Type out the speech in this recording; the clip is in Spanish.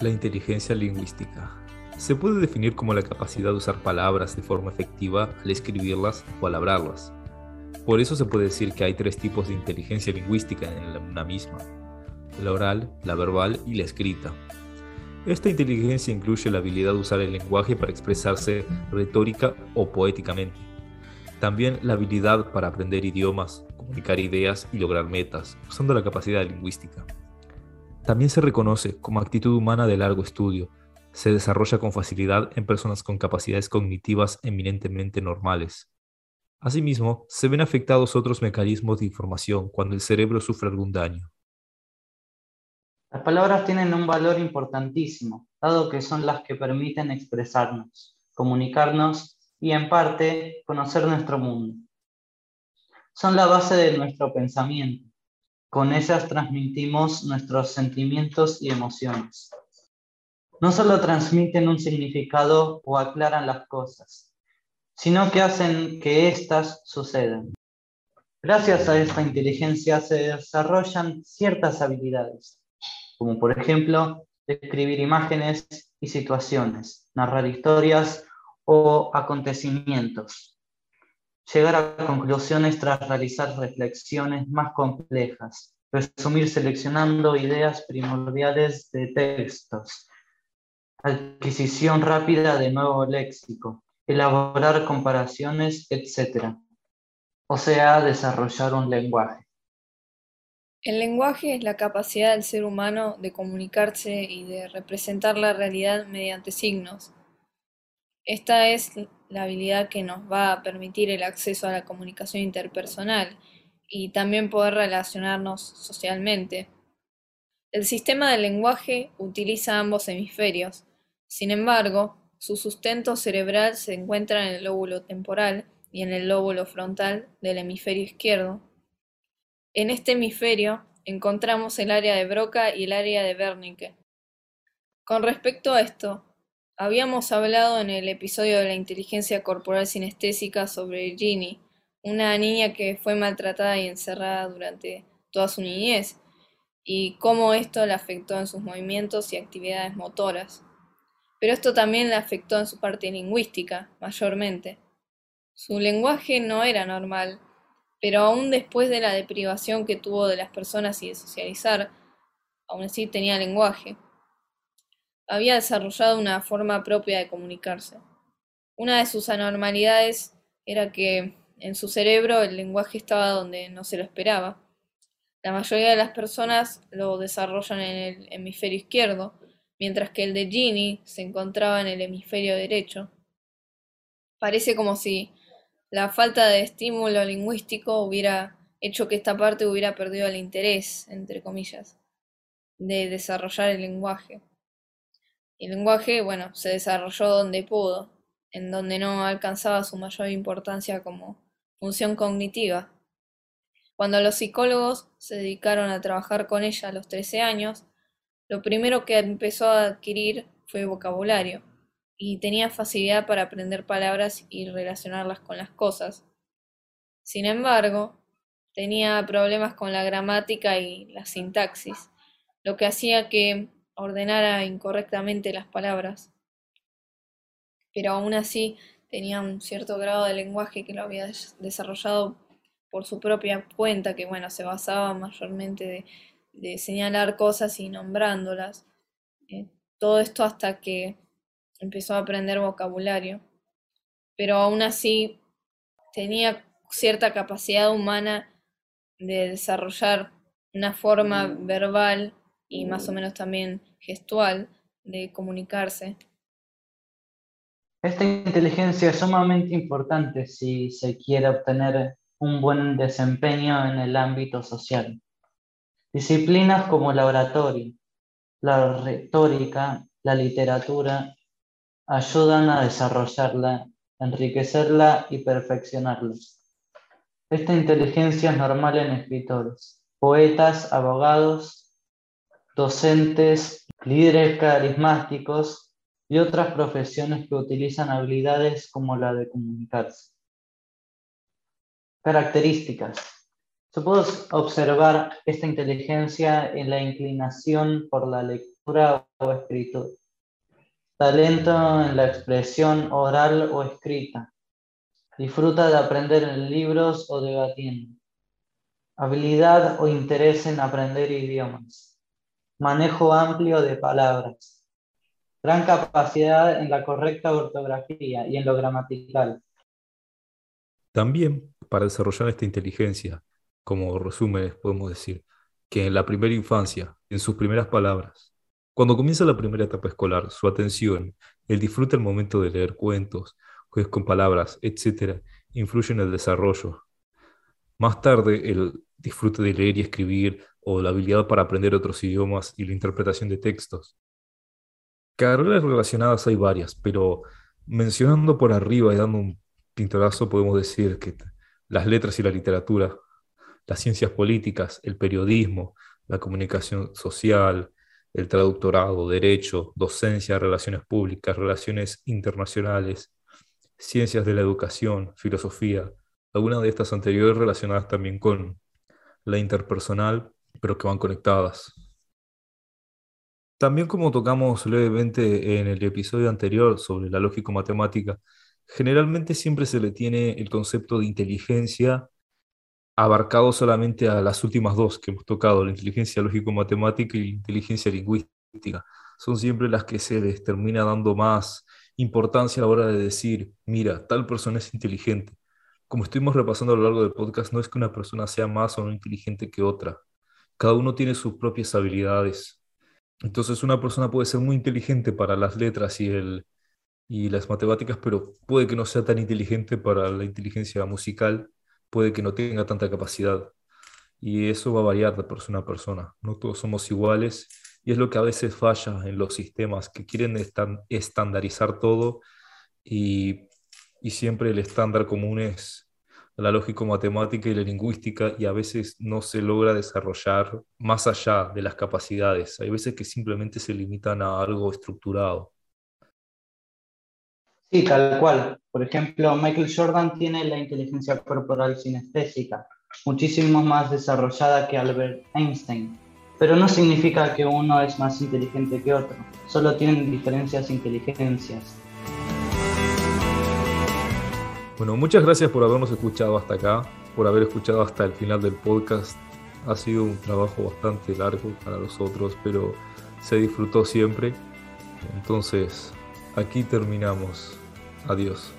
La inteligencia lingüística. Se puede definir como la capacidad de usar palabras de forma efectiva al escribirlas o al hablarlas. Por eso se puede decir que hay tres tipos de inteligencia lingüística en una misma. La oral, la verbal y la escrita. Esta inteligencia incluye la habilidad de usar el lenguaje para expresarse retórica o poéticamente. También la habilidad para aprender idiomas, comunicar ideas y lograr metas, usando la capacidad lingüística. También se reconoce como actitud humana de largo estudio. Se desarrolla con facilidad en personas con capacidades cognitivas eminentemente normales. Asimismo, se ven afectados otros mecanismos de información cuando el cerebro sufre algún daño. Las palabras tienen un valor importantísimo, dado que son las que permiten expresarnos, comunicarnos y, en parte, conocer nuestro mundo. Son la base de nuestro pensamiento con ellas transmitimos nuestros sentimientos y emociones. No solo transmiten un significado o aclaran las cosas, sino que hacen que éstas sucedan. Gracias a esta inteligencia se desarrollan ciertas habilidades, como por ejemplo describir imágenes y situaciones, narrar historias o acontecimientos, llegar a conclusiones tras realizar reflexiones más complejas, resumir seleccionando ideas primordiales de textos, adquisición rápida de nuevo léxico, elaborar comparaciones, etc. O sea, desarrollar un lenguaje. El lenguaje es la capacidad del ser humano de comunicarse y de representar la realidad mediante signos. Esta es la habilidad que nos va a permitir el acceso a la comunicación interpersonal y también poder relacionarnos socialmente. El sistema del lenguaje utiliza ambos hemisferios. Sin embargo, su sustento cerebral se encuentra en el lóbulo temporal y en el lóbulo frontal del hemisferio izquierdo. En este hemisferio encontramos el área de Broca y el área de Wernicke. Con respecto a esto, Habíamos hablado en el episodio de la inteligencia corporal sinestésica sobre Ginny, una niña que fue maltratada y encerrada durante toda su niñez, y cómo esto la afectó en sus movimientos y actividades motoras. Pero esto también la afectó en su parte lingüística, mayormente. Su lenguaje no era normal, pero aún después de la deprivación que tuvo de las personas y de socializar, aún así tenía lenguaje había desarrollado una forma propia de comunicarse. Una de sus anormalidades era que en su cerebro el lenguaje estaba donde no se lo esperaba. La mayoría de las personas lo desarrollan en el hemisferio izquierdo, mientras que el de Ginny se encontraba en el hemisferio derecho. Parece como si la falta de estímulo lingüístico hubiera hecho que esta parte hubiera perdido el interés, entre comillas, de desarrollar el lenguaje. El lenguaje, bueno, se desarrolló donde pudo, en donde no alcanzaba su mayor importancia como función cognitiva. Cuando los psicólogos se dedicaron a trabajar con ella a los 13 años, lo primero que empezó a adquirir fue vocabulario, y tenía facilidad para aprender palabras y relacionarlas con las cosas. Sin embargo, tenía problemas con la gramática y la sintaxis, lo que hacía que ordenara incorrectamente las palabras, pero aún así tenía un cierto grado de lenguaje que lo había desarrollado por su propia cuenta, que bueno, se basaba mayormente de, señalar cosas y nombrándolas. Eh, todo esto hasta que empezó a aprender vocabulario, pero aún así tenía cierta capacidad humana de desarrollar una forma verbal y más o menos también gestual de comunicarse. Esta inteligencia es sumamente importante si se quiere obtener un buen desempeño en el ámbito social. Disciplinas como la oratoria, la retórica, la literatura ayudan a desarrollarla, enriquecerla y perfeccionarla. Esta inteligencia es normal en escritores, poetas, abogados docentes, líderes carismáticos y otras profesiones que utilizan habilidades como la de comunicarse. Características. Se puede observar esta inteligencia en la inclinación por la lectura o escritura, talento en la expresión oral o escrita, disfruta de aprender en libros o debatiendo, habilidad o interés en aprender idiomas, manejo amplio de palabras, gran capacidad en la correcta ortografía y en lo gramatical. También para desarrollar esta inteligencia, como resumen podemos decir, que en la primera infancia, en sus primeras palabras, cuando comienza la primera etapa escolar, su atención, el disfrute al momento de leer cuentos, juegos con palabras, etc., influye en el desarrollo. Más tarde, el disfrute de leer y escribir o la habilidad para aprender otros idiomas y la interpretación de textos. Carreras relacionadas hay varias, pero mencionando por arriba y dando un pintorazo podemos decir que las letras y la literatura, las ciencias políticas, el periodismo, la comunicación social, el traductorado, derecho, docencia, relaciones públicas, relaciones internacionales, ciencias de la educación, filosofía, algunas de estas anteriores relacionadas también con la interpersonal, pero que van conectadas. También como tocamos levemente en el episodio anterior sobre la lógico-matemática, generalmente siempre se le tiene el concepto de inteligencia abarcado solamente a las últimas dos que hemos tocado, la inteligencia lógico-matemática y la inteligencia lingüística. Son siempre las que se les termina dando más importancia a la hora de decir, mira, tal persona es inteligente. Como estuvimos repasando a lo largo del podcast, no es que una persona sea más o menos inteligente que otra. Cada uno tiene sus propias habilidades. Entonces una persona puede ser muy inteligente para las letras y, el, y las matemáticas, pero puede que no sea tan inteligente para la inteligencia musical, puede que no tenga tanta capacidad. Y eso va a variar de persona a persona. No todos somos iguales y es lo que a veces falla en los sistemas, que quieren estandarizar todo y, y siempre el estándar común es la lógico-matemática y la lingüística y a veces no se logra desarrollar más allá de las capacidades. Hay veces que simplemente se limitan a algo estructurado. Sí, tal cual. Por ejemplo, Michael Jordan tiene la inteligencia corporal sinestésica, muchísimo más desarrollada que Albert Einstein pero no significa que uno es más inteligente que otro, solo tienen diferencias inteligencias. Bueno, muchas gracias por habernos escuchado hasta acá, por haber escuchado hasta el final del podcast. Ha sido un trabajo bastante largo para nosotros, pero se disfrutó siempre. Entonces, aquí terminamos. Adiós.